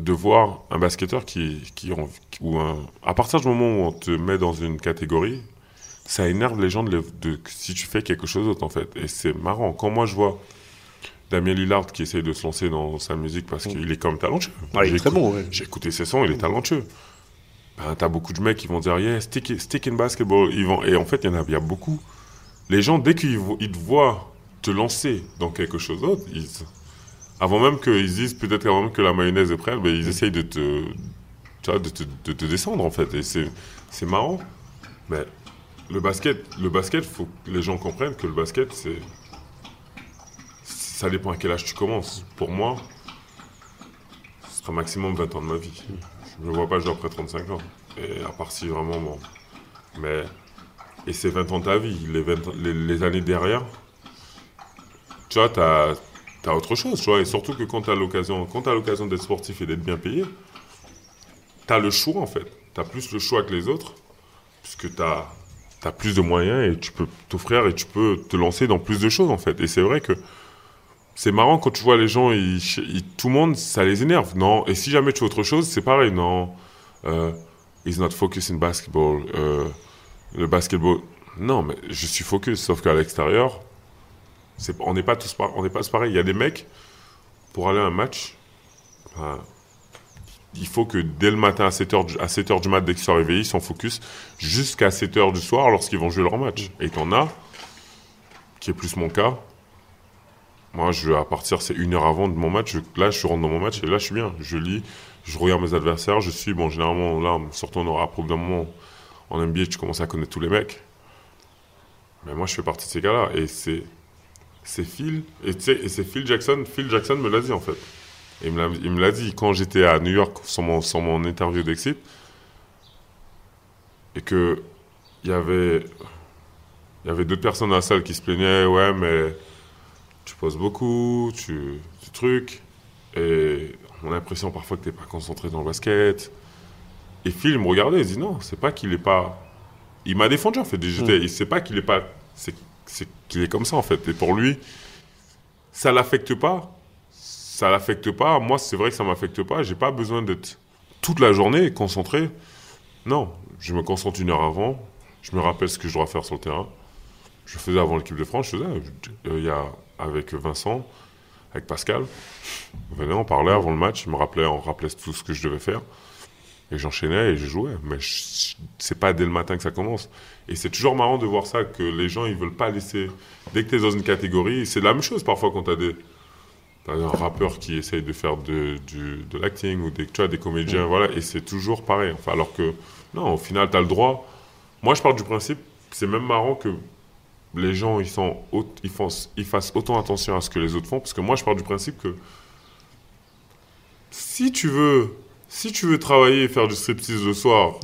de voir un basketteur qui, qui, ou un, à partir du moment où on te met dans une catégorie, ça énerve les gens de, si tu fais quelque chose d'autre en fait. Et c'est marrant. Quand moi je vois Damien Lillard qui essaye de se lancer dans sa musique parce qu'il est quand même talentueux. Ouais, il est J'ai très écouté- bon, ouais. J'ai écouté ses sons, il est talentueux. Ben, t'as beaucoup de mecs qui vont dire yeah, stick, stick in basketball. Ils vont, et en fait, il y en a, y a beaucoup. Les gens, dès qu'ils te voient te lancer dans quelque chose d'autre, ils, avant même qu'ils disent peut-être avant même que la mayonnaise est prête, ben, ils essayent de te, tu vois, de te, de te descendre en fait. Et c'est, marrant. Mais le basket, le basket, faut que les gens comprennent que le basket, c'est, ça dépend à quel âge tu commences. Pour moi, ce sera maximum 20 ans de ma vie. Je ne me vois pas jouer après 35 ans. Et à part si vraiment, bon. Mais. Et c'est 20 ans de ta vie. Les, 20 ans- les, les années derrière, tu vois, tu as, autre chose, tu vois. Et surtout que quand tu as l'occasion t'as l'occasion d'être sportif et d'être bien payé, tu as le choix, en fait. Tu as plus le choix que les autres, puisque tu as, plus de moyens et tu peux t'offrir et tu peux te lancer dans plus de choses, en fait. Et c'est vrai que c'est marrant quand tu vois les gens, tout le monde, ça les énerve. Non, et si jamais tu fais autre chose, c'est pareil. Non, euh, he's not focused in basketball. euh, le basketball, non, mais je suis focus. Sauf qu'à l'extérieur, on n'est pas tous, on pas pareil. Il y a des mecs pour aller à un match. il faut que dès le matin à 7h du, à 7 heures du mat, dès qu'ils sont réveillés, ils sont focus jusqu'à 7h du soir lorsqu'ils vont jouer leur match. Et t'en as, qui est plus mon cas, moi, je, à partir, c'est une heure avant de mon match. je- là, je rentre dans mon match et là, je suis bien. Je lis, je regarde mes adversaires. Je suis, bon, généralement, là, surtout on aura d'un moment en NBA, tu commences à connaître tous les mecs. Mais moi, je fais partie de ces gars-là. Et c'est, c'est Phil, et, c'est Phil Jackson. Phil Jackson me l'a dit, en fait. Il me l'a, dit quand j'étais à New York sur mon, sur mon interview d'Exit. Et que il y avait, il y avait d'autres personnes dans la salle qui se plaignaient. Ouais, mais tu poses beaucoup, tu, tu trucs, et on a l'impression parfois que tu n'es pas concentré dans le basket. Et Phil me regardait, il dit non, c'est pas qu'il est pas. Il m'a défendu en fait. J'étais, Il sait pas qu'il est pas. C'est, c'est qu'il est comme ça en fait. Et pour lui, ça l'affecte pas. Ça l'affecte pas. Moi, c'est vrai que ça m'affecte pas. J'ai pas besoin d'être toute la journée concentré. Non, je me concentre une heure avant. Je me rappelle ce que je dois faire sur le terrain je faisais avant l'équipe de France, je faisais, euh, y a, avec Vincent, avec Pascal, on venait, on parlait avant le match, il me rappelait, on rappelait tout ce que je devais faire, et j'enchaînais et je jouais, mais je- c'est pas dès le matin que ça commence. Et c'est toujours marrant de voir ça, que les gens, ils veulent pas laisser, dès que tu es dans une catégorie, c'est la même chose parfois quand tu as des, t'as un rappeur qui essaye de faire de, du, de l'acting, ou des, tu vois, des comédiens, voilà, et c'est toujours pareil, enfin, alors que, non, au final, tu as le droit, moi je pars du principe, c'est même marrant que les gens ils, sont, au- ils, font- ils fassent autant attention à ce que les autres font parce que moi je pars du principe que si tu veux si tu veux travailler et faire du striptease le soir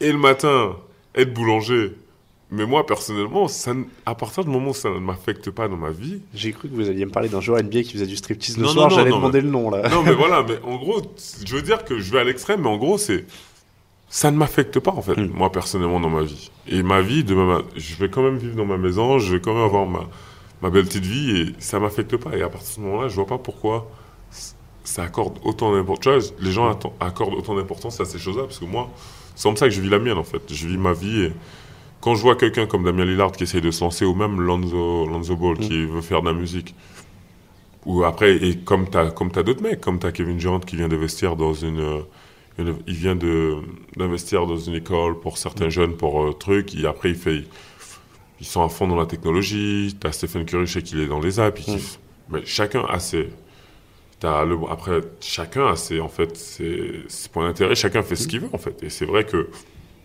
et le matin, être boulanger. Mais moi, personnellement, ça, à partir du moment où ça ne m'affecte pas dans ma vie, J'ai cru que vous alliez me parler d'un joueur NBA qui faisait du striptease le Non, soir, j'allais demander mais- le nom là. Non, mais voilà, mais en gros, je veux dire que je vais à l'extrême, mais en gros, c'est. Ça ne m'affecte pas, en fait, Mm. moi, personnellement, dans ma vie. Et ma vie, demain, ma- je vais quand même vivre dans ma maison, je vais quand même avoir ma, ma belle petite vie, et ça m'affecte pas. Et à partir de ce moment-là, je vois pas pourquoi ça accorde autant d'importance. Tu vois, les gens atten- accordent autant d'importance à ces choses-là, parce que moi, c'est comme ça que je vis la mienne, en fait. Je vis ma vie, et quand je vois quelqu'un comme Damien Lillard qui essaye de se lancer, ou même Lonzo, Lonzo Ball qui veut faire de la musique, ou après, et comme tu as, comme t'as d'autres mecs, comme tu as Kevin Durant qui vient d'investir dans une. euh, une- il vient de, d'investir dans une école pour certains jeunes, pour euh, trucs, et après il fait. Ils sont à fond dans la technologie. Tu as Stephen Curry, je sais qu'il est dans les apps, kiffe. Mais chacun a ses. Le, après, chacun a ses, en fait, ses, ses points d'intérêt, chacun fait ce qu'il veut, en fait. Et c'est vrai que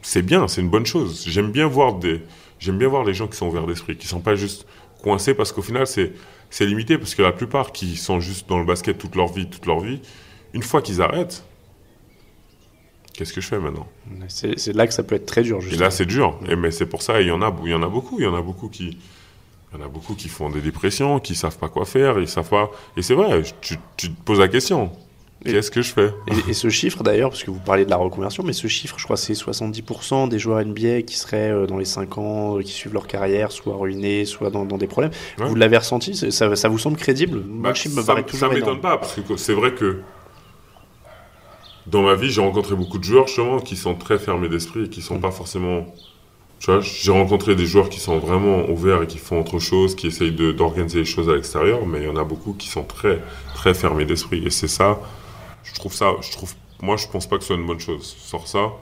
c'est bien, c'est une bonne chose. J'aime bien voir des. J'aime bien voir les gens qui sont ouverts d'esprit, qui sont pas juste coincés, parce qu'au final, c'est c'est limité parce que la plupart qui sont juste dans le basket toute leur vie, toute leur vie, une fois qu'ils arrêtent, qu'est-ce que je fais maintenant? C'est là que ça peut être très dur, Et justement. là, c'est dur. Et mais c'est pour ça, il y en a, il y en a beaucoup, il y en a beaucoup qui, il y en a beaucoup qui font des dépressions, qui savent pas quoi faire, ils savent pas. Et c'est vrai, tu, tu te poses la question. Qu'est-ce que je fais? Et, et ce chiffre d'ailleurs, parce que vous parliez de la reconversion, mais ce chiffre, je crois, c'est 70% des joueurs NBA qui seraient euh, dans les 5 ans, euh, qui suivent leur carrière, soit ruinés, soit dans, dans des problèmes. Ouais. Vous l'avez ressenti? Ça, ça vous semble crédible? Bah, ça, toujours m'étonne pas, parce que c'est vrai que dans ma vie, j'ai rencontré beaucoup de joueurs justement qui sont très fermés d'esprit et qui sont pas forcément. Tu j'ai rencontré des joueurs qui sont vraiment ouverts et qui font autre chose, qui essayent d'organiser les choses à l'extérieur, mais il y en a beaucoup qui sont très, très fermés d'esprit. Et c'est ça, je trouve ça, je trouve, moi, je pense pas que ce soit une bonne chose. Sur ça,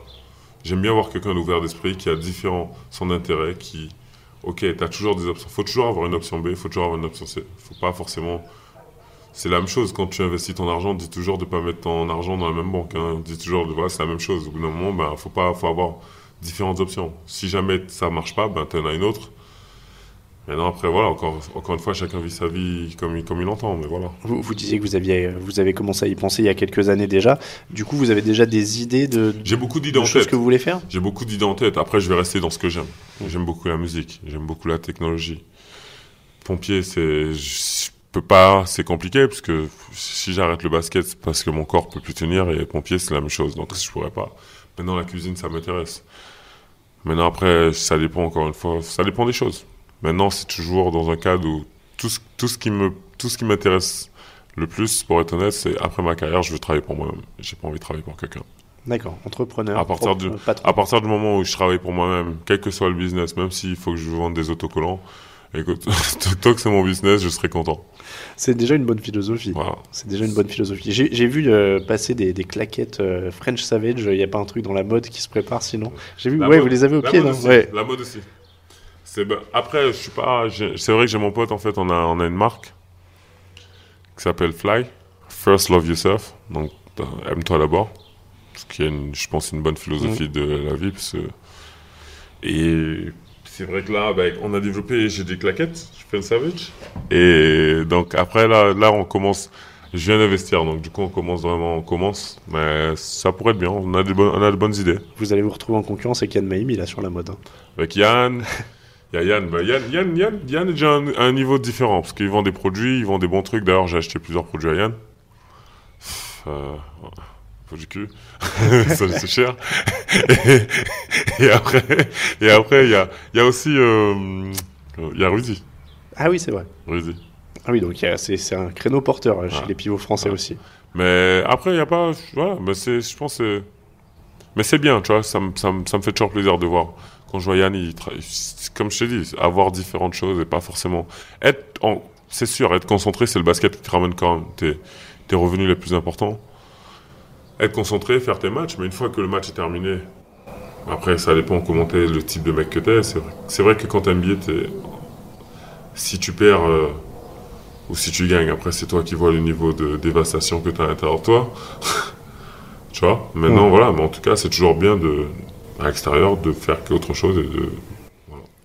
j'aime bien voir quelqu'un d'ouvert d'esprit qui a différents son intérêt, qui, ok, t'as toujours des options. Faut toujours avoir une option B, faut toujours avoir une option C. Faut pas forcément c'est la même chose quand tu investis ton argent, dis toujours de pas mettre ton argent dans la même banque. Hein. Dis toujours voilà, c'est la même chose. Au bout d'un moment, ben faut pas, faut avoir différentes options. Si jamais ça marche pas, ben t'en as une autre. Maintenant après voilà, encore, encore une fois, chacun vit sa vie comme, il- comme il entend, mais voilà. Vous, vous disiez que vous, aviez, vous avez commencé à y penser il y a quelques années déjà. Du coup, vous avez déjà des idées de, J'ai beaucoup d'idées en choses tête. que vous voulez faire? J'ai beaucoup d'idées en tête. Après, je vais rester dans ce que j'aime. J'aime beaucoup la musique. J'aime beaucoup la technologie. Pompier, c'est, je peux pas, c'est compliqué parce que si j'arrête le basket, c'est parce que mon corps peut plus tenir et pompier, c'est la même chose. Donc, je pourrais pas. Maintenant, la cuisine, ça m'intéresse. Maintenant, après, ça dépend encore une fois, ça dépend des choses. Maintenant, c'est toujours dans un cadre où tout ce, tout ce qui me, tout ce qui m'intéresse le plus, pour être honnête, c'est après ma carrière, je veux travailler pour moi-même. J'ai pas envie de travailler pour quelqu'un. D'accord, entrepreneur. À partir du- euh, patron. À partir du moment où je travaille pour moi-même, quel que soit le business, même s'il faut que je vende des autocollants, écoute, tant que c'est mon business, je serai content. C'est déjà une bonne philosophie. Voilà. C'est déjà une bonne philosophie. J'ai vu euh, passer des, des claquettes euh, French Savage. Il n'y a pas un truc dans la mode qui se prépare sinon J'ai vu. La ouais, mode- vous les avez au pied, mode non? aussi, Ouais. La mode aussi. C'est ben, après, je suis pas. C'est vrai que j'ai mon pote en fait. On a on a une marque qui s'appelle Fly. First Love Yourself. Donc euh, aime-toi d'abord. Ce qui est, une, je pense, une bonne philosophie de la vie. Parce que... Et c'est vrai que là, ben, on a développé. J'ai des claquettes. Je fais une savage. Et donc après là, là, on commence. Je viens d'investir, donc du coup on commence vraiment, on commence, mais ça pourrait être bien. On a des bonnes, on a de bonnes idées. Vous allez vous retrouver en concurrence avec Yann Maïmi là sur la mode. hein. Avec Yann, il y a Yann. Bah, Yann, Yann, Yann, Yann est déjà à un, un niveau différent parce qu'il vend des produits, il vend des bons trucs. D'ailleurs, j'ai acheté plusieurs produits à Yann. Euh, faut du cul, ça c'est cher. Et, et après, et après, il y a, y a aussi, euh, il y a Rudy, Ah oui, c'est vrai. Rudy. Ah oui, donc c'est un créneau porteur euh, chez Ah. les pivots français Ah. aussi. Mais après, il y a pas, voilà, mais c'est, je pense, mais c'est bien, tu vois, ça me, ça me, ça me fait toujours plaisir de voir. Quand je vois Yann, il tra- c'est comme je t'ai dit, avoir différentes choses et pas forcément être, en, c'est sûr, être concentré, c'est le basket qui te ramène quand même tes, tes revenus les plus importants. Être concentré, faire tes matchs, mais une fois que le match est terminé, après, ça dépend comment t'es, le type de mec que t'es. C'est vrai, c'est vrai que quand t'es NBA, t'es, si tu perds, euh, ou si tu gagnes, après c'est toi qui vois le niveau de dévastation que tu as à l'intérieur de toi. tu vois Maintenant, Ouais. voilà, mais en tout cas, c'est toujours bien de, à l'extérieur de faire qu'autre chose et de.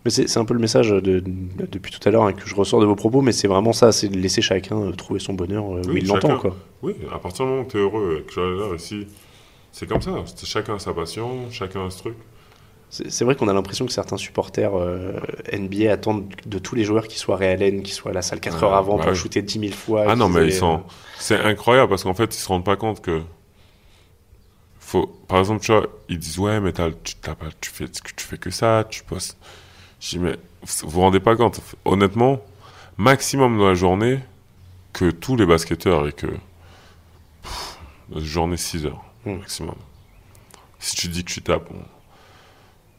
Mais c'est un peu le message de, de- depuis tout à l'heure hein, que je ressors de vos propos, mais c'est vraiment ça, c'est de laisser chacun euh, trouver son bonheur euh, où Oui, il l'entend. Oui, à partir du moment où tu es heureux que as l'air ici, c'est comme ça. Chacun a sa passion, chacun a ce truc. C'est vrai qu'on a l'impression que certains supporters euh, NBA attendent de tous les joueurs qu'ils soient réels, qu'ils soient à la salle 4 Ouais, heures avant bah pour oui. shooter 10 000 fois. Ah non, mais aient, ils sont. C'est incroyable parce qu'en fait, ils se rendent pas compte que. Faut... Par exemple, tu vois, ils disent Ouais, mais tu, pas, tu, fais, tu fais que ça, tu postes. Je dis Mais vous vous rendez pas compte Honnêtement, maximum dans la journée, que tous les basketteurs et que. pff, journée 6 heures, Hmm. maximum. Si tu dis que tu tapes,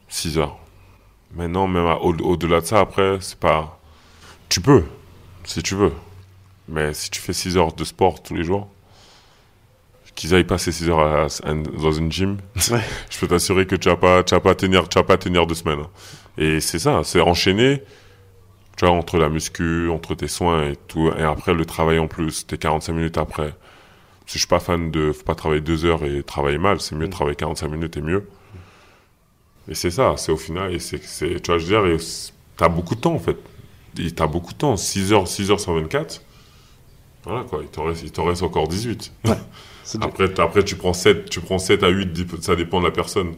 6 heures. Maintenant, même à- au- au-delà de ça, après, c'est pas. Tu peux, si tu veux. Mais si tu fais 6 heures de sport tous les jours, qu'ils aillent passer 6 heures à- à- dans une gym, Ouais. je peux t'assurer que tu vas pas, tu vas pas tenir, tu vas pas tenir deux semaines. hein. Et c'est ça, c'est enchaîné. Tu vois, entre la muscu, entre tes soins et tout, et après le travail en plus, t'es 45 minutes après. Parce que je suis pas fan de, faut pas travailler deux heures et travailler mal, c'est mieux de travailler 45 minutes et mieux. Et c'est ça, c'est au final, et c'est, tu vois, je veux dire, t'as beaucoup de temps en fait. T'as beaucoup de temps, 6 heures, 6 heures sur 24. Voilà quoi, il t'en reste, reste encore 18. c'est de- Après, après tu, prends 7, tu prends 7 à 8, dip- ça dépend de la personne.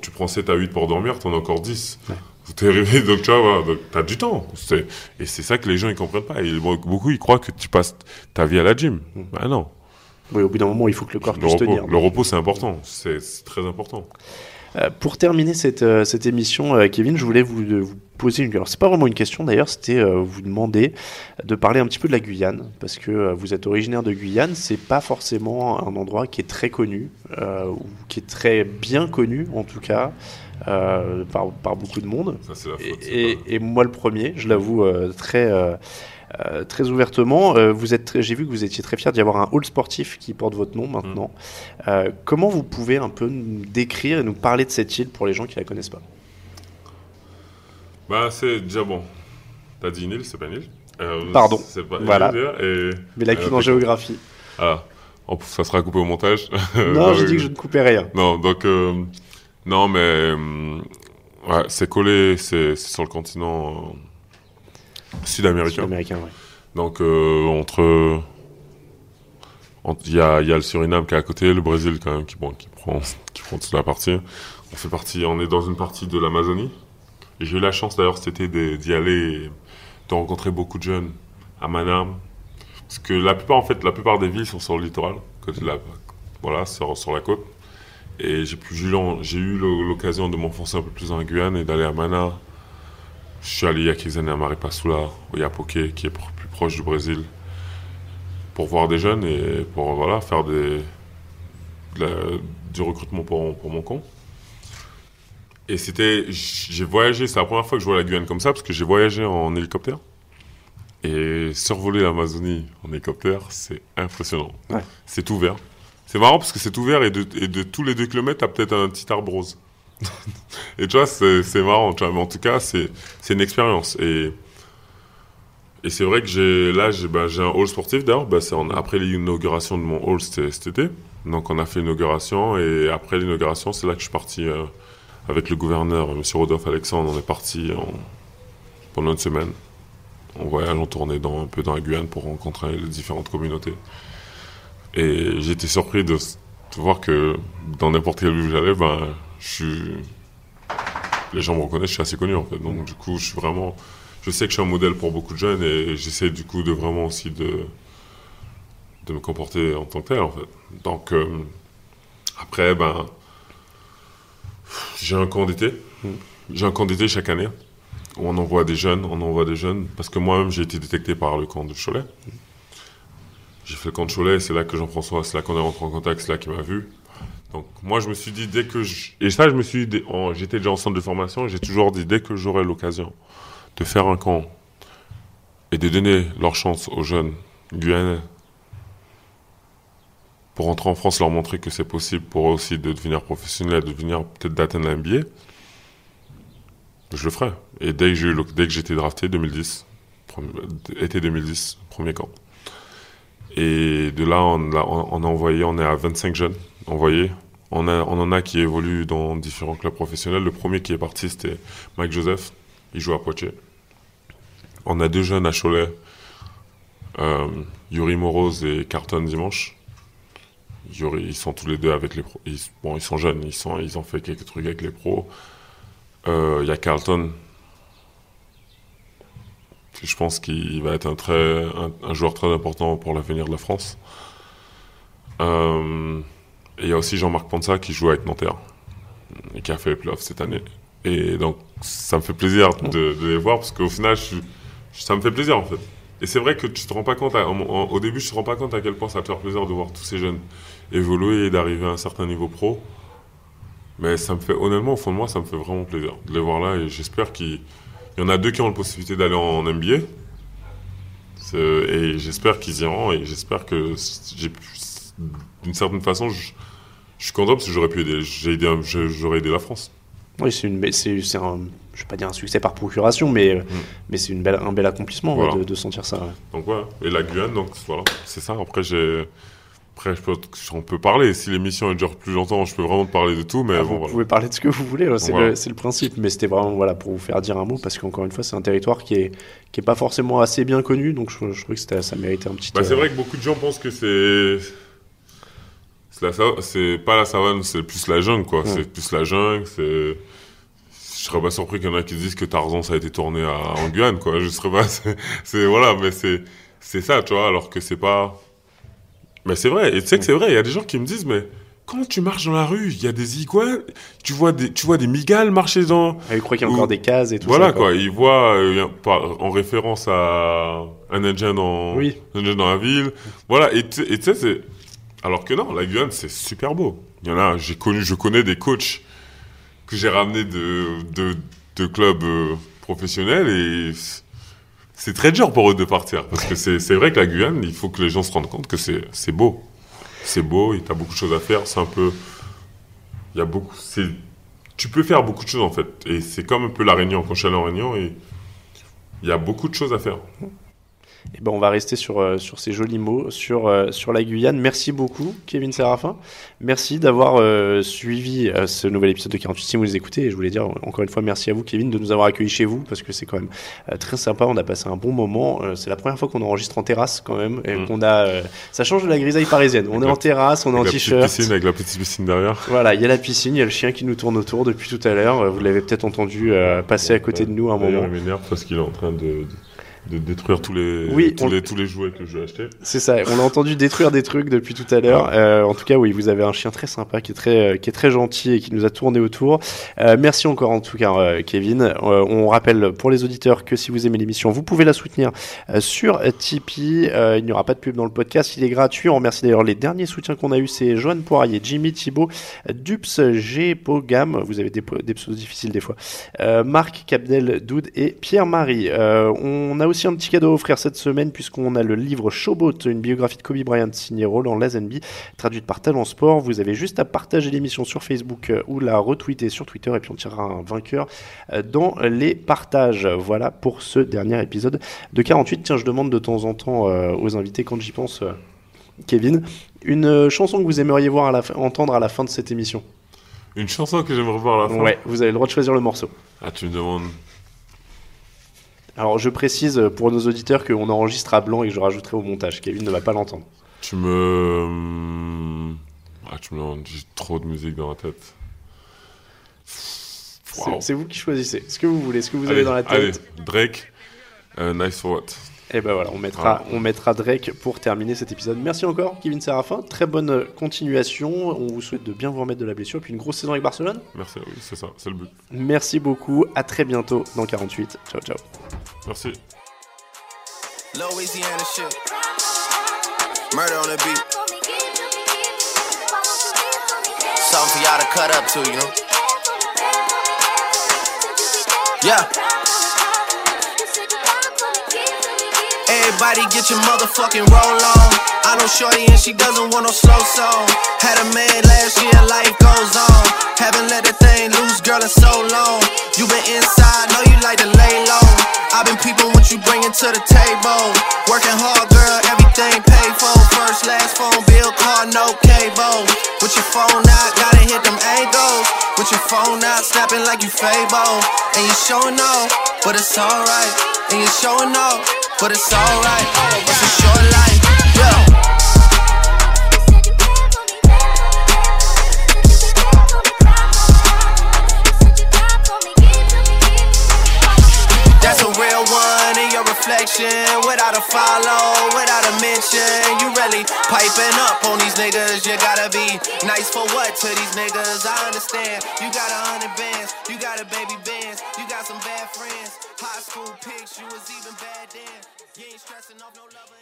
Tu prends 7 à 8 pour dormir, t'en as encore 10. T'es réveillé, donc tu vois, voilà, t'as du temps. C'est- et c'est ça que les gens ils comprennent pas. Et beaucoup ils croient que tu passes ta vie à la gym. Bah non. Oui, au bout d'un moment, il faut que le corps Le puisse repos, tenir. le repos c'est important. C'est très important. Euh, pour terminer cette, euh, cette émission, euh, Kevin, je voulais vous, poser une. Alors, c'est pas vraiment une question d'ailleurs, c'était euh, vous demander de parler un petit peu de la Guyane, parce que euh, vous êtes originaire de Guyane, c'est pas forcément un endroit qui est très connu, euh, ou qui est très bien connu en tout cas, par, par beaucoup de monde. Ça c'est la faute. Et, pas- et moi le premier, je l'avoue très, euh, très ouvertement. Euh, vous êtes, j'ai vu que vous étiez très fier d'y avoir un hall sportif qui porte votre nom maintenant. Mm. Euh, comment vous pouvez un peu nous décrire et nous parler de cette île pour les gens qui la connaissent pas? Bah c'est déjà bon. T'as dit une île, c'est pas une île. Pardon. C'est pas une Voilà. île, et Mais la Euh, en géographie. ah, ça sera coupé au montage. non, j'ai dit que je ne coupais rien. Non, donc non, mais ouais, c'est collé, c'est sur le continent sud-américain. Ouais. Donc euh, entre il y a, il y a le Suriname qui est à côté, le Brésil quand même qui, bon, qui prend qui prend toute la partie. On fait partie, on est dans une partie de l'Amazonie. Et J'ai eu la chance d'ailleurs cet été d'y aller, de rencontrer beaucoup de jeunes à Manam, parce que la plupart en fait, la plupart des villes sont sur le littoral, côté de la, voilà, sur, sur la côte. Et j'ai eu l'occasion de m'enfoncer un peu plus dans la Guyane et d'aller à Mana. Je suis allé il y a quelques années à Maripasoula, au Yapoké, qui est plus proche du Brésil, pour voir des jeunes et pour voilà, faire des, de la- du recrutement pour, pour mon compte. Et c'était, j'ai voyagé, c'est la première fois que je vois la Guyane comme ça, parce que j'ai voyagé en hélicoptère. Et survoler l'Amazonie en hélicoptère, c'est impressionnant. Ouais. C'est tout vert. C'est marrant parce que c'est tout vert et de, et de tous les deux kilomètres, t'as peut-être un petit arbre rose. et tu vois, c'est marrant, mais en tout cas, c'est une expérience. Et, et c'est vrai que là, j'ai bah, un hall sportif d'ailleurs, bah, après l'inauguration de mon hall c'était cet été. Donc on a fait l'inauguration et après l'inauguration, c'est là que je suis parti euh, avec le gouverneur, M. Rodolphe Alexandre. On est parti en- pendant une semaine. On voyage, on tournait un peu dans la Guyane pour rencontrer les différentes communautés. Et été surpris de, voir que dans n'importe quelle ville où j'allais, ben, je les gens me reconnaissent, je suis assez connu en fait. Donc du coup, je suis vraiment... Je sais que je suis un modèle pour beaucoup de jeunes et j'essaie du coup de vraiment aussi de, de me comporter en tant que tel en fait. Donc euh, après, ben, j'ai un camp d'été. J'ai un camp d'été chaque année où on envoie des jeunes, on envoie des jeunes, parce que moi-même j'ai été détecté par le camp de Cholet. J'ai fait le camp de Cholet, c'est là que Jean-François, c'est là qu'on est rentré en contact, c'est là qu'il m'a vu. Donc moi je me suis dit dès que je... Et ça je me suis dit, j'étais déjà en centre de formation, j'ai toujours dit dès que j'aurai l'occasion de faire un camp et de donner leur chance aux jeunes Guyanais pour rentrer en France, leur montrer que c'est possible pour eux aussi de devenir professionnels, de devenir peut-être d'atteindre NBA, je le ferai. Et dès que j'ai eu dès que j'étais drafté, 2010, premier- été 2010, premier camp. Et de là, on a envoyé, on est à 25 jeunes On, on en a qui évoluent dans différents clubs professionnels. Le premier qui est parti, c'était Mike Joseph. Il joue à Poitiers. On a deux jeunes à Cholet, euh, Yuri Moroz et Carton Dimanche. il y aurait- ils sont tous les deux avec les pros. Bon, ils sont jeunes, ils, ont fait quelques trucs avec les pros. Euh, Il y a Carlton. Je pense qu'il va être un joueur très important pour l'avenir de la France. Euh, et il y a aussi Jean-Marc Panza qui joue avec Nanterre et qui a fait les playoffs cette année. Et donc, ça me fait plaisir de, les voir parce qu'au final, ça me fait plaisir en fait. Et c'est vrai que tu te rends pas compte, au début, je te rends pas compte à quel point ça te fait plaisir de voir tous ces jeunes évoluer et d'arriver à un certain niveau pro. Mais ça me fait, honnêtement, au fond de moi, ça me fait vraiment plaisir de les voir là et j'espère qu'il il y en a deux qui ont la possibilité d'aller en NBA. Et j'espère qu'ils iront et j'espère que j'ai pu- d'une certaine façon, je, je suis content parce que j'aurais pu aider, j'ai aidé, j'aurais aidé la France. Oui, c'est une, c'est, c'est un, je vais pas dire un succès par procuration, mais, Mm. mais c'est une belle, un bel accomplissement Voilà. de, de sentir ça. ouais. Donc voilà, et la Guyane, donc voilà, c'est ça. Après, j'ai, après, je peux, on peut parler. Si l'émission elle dure plus longtemps, je peux vraiment parler de tout. Mais Ah, bon, vous voilà. pouvez parler de ce que vous voulez, ouais, c'est, Voilà. le, c'est le principe, mais c'était vraiment voilà, pour vous faire dire un mot, parce qu'encore une fois, c'est un territoire qui est, qui est pas forcément assez bien connu, donc je, je trouvais que ça méritait un petit. Bah, c'est euh, vrai que beaucoup de gens pensent que c'est, c'est, la c'est pas la savane, c'est plus la jungle, quoi. C'est plus la jungle. C'est, je serais pas surpris qu'il y en a qui disent que Tarzan ça a été tourné à, en Guyane, quoi. Je serais pas, c'est, voilà, mais c'est, c'est ça, tu vois. Alors que c'est pas. Mais c'est vrai. Et tu sais que c'est vrai. Il y a des gens qui me disent, mais quand tu marches dans la rue, il y a des iguanes, tu vois des, tu vois des migales marcher dans. ah, je crois qu'il y a encore des cases et tout Voilà ça. quoi, il voit euh, en référence à un Indien dans, Oui. un Indien dans la ville. Voilà, et tu et tu sais, c'est. Alors que non, la Guyane, c'est super beau. Il y en a, j'ai connu, je connais des coachs que j'ai ramenés de, de, clubs euh, professionnels et c'est très dur pour eux de partir. Parce que c'est vrai que la Guyane, il faut que les gens se rendent compte que c'est beau. C'est beau, et t'as beaucoup de choses à faire. C'est un peu. Il y a beaucoup. Tu peux faire beaucoup de choses en fait. Et c'est comme un peu la Réunion. Quand je suis allé en Réunion, et il y a beaucoup de choses à faire. Et ben, on va rester sur, euh, sur ces jolis mots, sur, euh, sur la Guyane. Merci beaucoup, Kevin Séraphin. Merci d'avoir euh, suivi euh, ce nouvel épisode de 48 si vous les écoutez. Et je voulais dire encore une fois merci à vous, Kevin, de nous avoir accueillis chez vous parce que c'est quand même euh, très sympa. On a passé un bon moment. Euh, c'est la première fois qu'on enregistre en terrasse quand même. Et Mm. qu'on a, euh, ça change de la grisaille parisienne. On est la en terrasse, on est en t-shirt. piscine, avec la petite piscine derrière. Voilà, il y a la piscine, il y a le chien qui nous tourne autour depuis tout à l'heure. Vous l'avez peut-être entendu euh, passer à côté de nous à un moment. Il m'énerve parce qu'il est en train de, de, de détruire tous les, Oui, tous, on- les, tous les jouets que je vais acheter. C'est ça, on a entendu détruire des trucs depuis tout à l'heure. Euh, en tout cas, oui, vous avez un chien très sympa qui est très, euh, qui est très gentil et qui nous a tourné autour. Euh, merci encore en tout cas, euh, Kevin. On rappelle pour les auditeurs que si vous aimez l'émission, vous pouvez la soutenir sur Tipeee. Il n'y aura pas de pub dans le podcast, il est gratuit. On remercie d'ailleurs les derniers soutiens qu'on a eu, c'est Joanne Poirier, Jimmy Thibault, Dups, G, Pogam. Vous avez des, des pseudos difficiles des fois. Marc, Capdel, Doud et Pierre-Marie. On a aussi un petit cadeau à offrir cette semaine puisqu'on a le livre Showboat, une biographie de Kobe Bryant signée Roland Lazenby, traduite par Talent Sport. Vous avez juste à partager l'émission sur Facebook euh, ou la retweeter sur Twitter et puis on tirera un vainqueur euh, dans les partages. Voilà pour ce dernier épisode de 48. Tiens, je demande de temps en temps euh, aux invités quand j'y pense, Kevin, une chanson que vous aimeriez voir à la fin- entendre à la fin de cette émission. Une chanson que j'aimerais voir à la fin. Ouais, vous avez le droit de choisir le morceau. Ah, tu me demandes. Alors je précise euh, pour nos auditeurs qu'on enregistre à blanc et que je rajouterai au montage. Kevin ne va pas l'entendre. Tu me. Ah, tu me. J'ai trop de musique dans la tête. C'est Wow. c'est vous qui choisissez. Ce que vous voulez, ce que vous Allez, avez dans la allez, tête. Drake, euh, Nice for What. Et ben voilà, on mettra, Voilà. on mettra Drake pour terminer cet épisode. Merci encore, Kevin Serafin. Très bonne euh, continuation. On vous souhaite de bien vous remettre de la blessure. Puis une grosse saison avec Barcelone. Merci, oui, c'est ça, c'est le but. Merci beaucoup. À très bientôt dans 48. Ciao, ciao. Merci. Louisiana shit. Murder on the beat. Something for y'all to cut up to, you know? Yeah. Everybody get your motherfucking roll on. I know Shorty and she doesn't want no slow song. Had a man last year, life goes on. Haven't let that thing loose, girl, in so long. You been inside, know you like to lay low. I've been peeping what you bringing to the table. Working hard, girl, everything paid for. First, last phone bill, car, no cable. With your phone out, gotta phone out, snapping like you Fable. And you showing off, but it's alright. And you showing off, but it's alright. It's a short life, yeah. Follow without a mention. You really piping up on these niggas. You gotta be nice for what to these niggas? I understand. You got a hundred bands, you got a baby bands, you got some bad friends. High school pics, you was even bad then. You ain't stressing off no lover